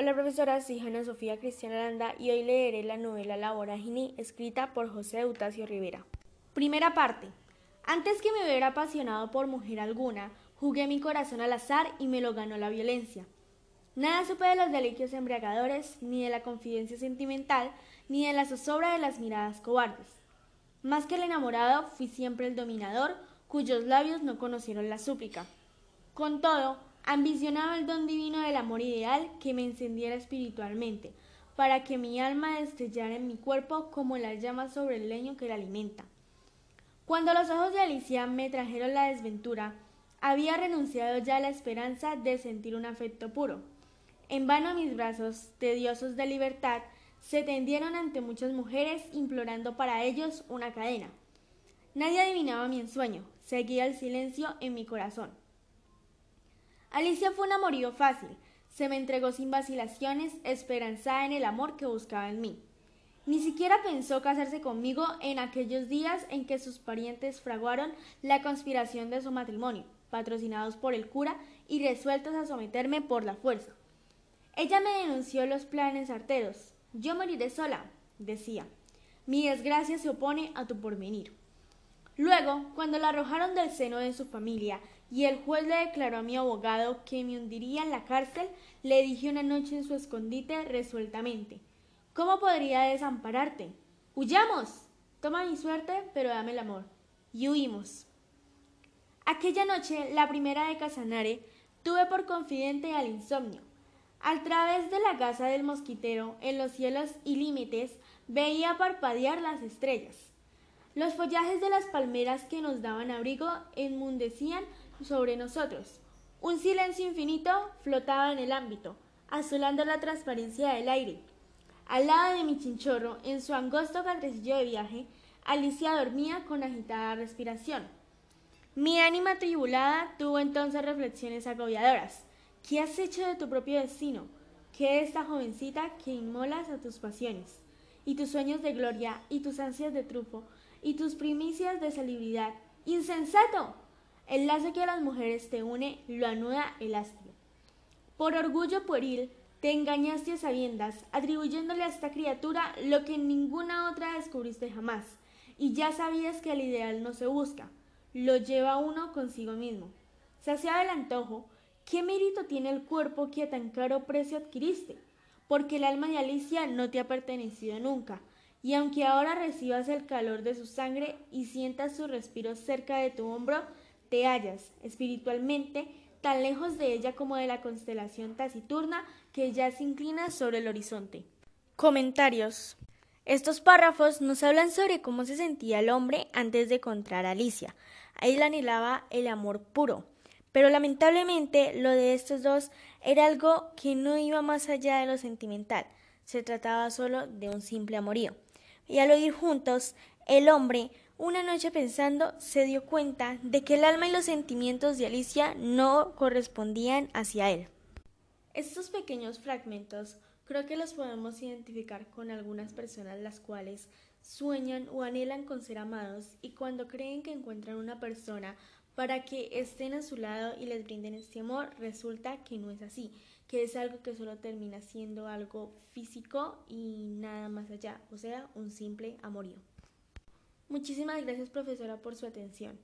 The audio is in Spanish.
Hola profesora, soy Ana Sofía Cristiana Landa y hoy leeré la novela La Vorágine escrita por José Eutacio Rivera. Primera parte. Antes que me hubiera apasionado por mujer alguna, jugué mi corazón al azar y me lo ganó la violencia. Nada supe de los delicios embriagadores, ni de la confidencia sentimental, ni de la zozobra de las miradas cobardes. Más que el enamorado, fui siempre el dominador, cuyos labios no conocieron la súplica. Con todo, ambicionaba el don divino del amor ideal que me encendiera espiritualmente, para que mi alma destellara en mi cuerpo como la llama sobre el leño que la alimenta. Cuando los ojos de Alicia me trajeron la desventura, había renunciado ya a la esperanza de sentir un afecto puro. En vano mis brazos, tediosos de libertad, se tendieron ante muchas mujeres implorando para ellos una cadena. Nadie adivinaba mi ensueño, seguía el silencio en mi corazón. Alicia fue un amorío fácil, se me entregó sin vacilaciones, esperanzada en el amor que buscaba en mí. Ni siquiera pensó casarse conmigo en aquellos días en que sus parientes fraguaron la conspiración de su matrimonio, patrocinados por el cura y resueltos a someterme por la fuerza. Ella me denunció los planes arteros. Yo moriré sola, decía. Mi desgracia se opone a tu porvenir. Luego, cuando la arrojaron del seno de su familia y el juez le declaró a mi abogado que me hundiría en la cárcel, le dije una noche en su escondite resueltamente ¿Cómo podría desampararte? ¡Huyamos! Toma mi suerte, pero dame el amor. Y huimos. Aquella noche, la primera de Casanare, tuve por confidente al insomnio. Al través de la casa del mosquitero, en los cielos y veía parpadear las estrellas. Los follajes de las palmeras que nos daban abrigo enmundecían sobre nosotros. Un silencio infinito flotaba en el ámbito, azulando la transparencia del aire. Al lado de mi chinchorro, en su angosto cantecillo de viaje, Alicia dormía con agitada respiración. Mi ánima tribulada tuvo entonces reflexiones agobiadoras. ¿Qué has hecho de tu propio destino? ¿Qué es esta jovencita que inmolas a tus pasiones? Y tus sueños de gloria, y tus ansias de trufo, y tus primicias de celebridad. ¡Insensato! El lazo que a las mujeres te une lo anuda el astro. Por orgullo pueril, te engañaste a sabiendas, atribuyéndole a esta criatura lo que ninguna otra descubriste jamás, y ya sabías que el ideal no se busca, lo lleva uno consigo mismo. Saciado el antojo, ¿qué mérito tiene el cuerpo que a tan caro precio adquiriste? Porque el alma de Alicia no te ha pertenecido nunca, y aunque ahora recibas el calor de su sangre y sientas su respiro cerca de tu hombro, te hallas, espiritualmente, tan lejos de ella como de la constelación taciturna que ya se inclina sobre el horizonte. Comentarios. Estos párrafos nos hablan sobre cómo se sentía el hombre antes de encontrar a Alicia. Ahí le anhelaba el amor puro. Pero lamentablemente lo de estos dos era algo que no iba más allá de lo sentimental. Se trataba solo de un simple amorío. Y al oír juntos, el hombre una noche pensando, se dio cuenta de que el alma y los sentimientos de Alicia no correspondían hacia él. Estos pequeños fragmentos creo que los podemos identificar con algunas personas las cuales sueñan o anhelan con ser amados y cuando creen que encuentran una persona para que estén a su lado y les brinden este amor, resulta que no es así, que es algo que solo termina siendo algo físico y nada más allá, o sea, un simple amorío. Muchísimas gracias profesora por su atención.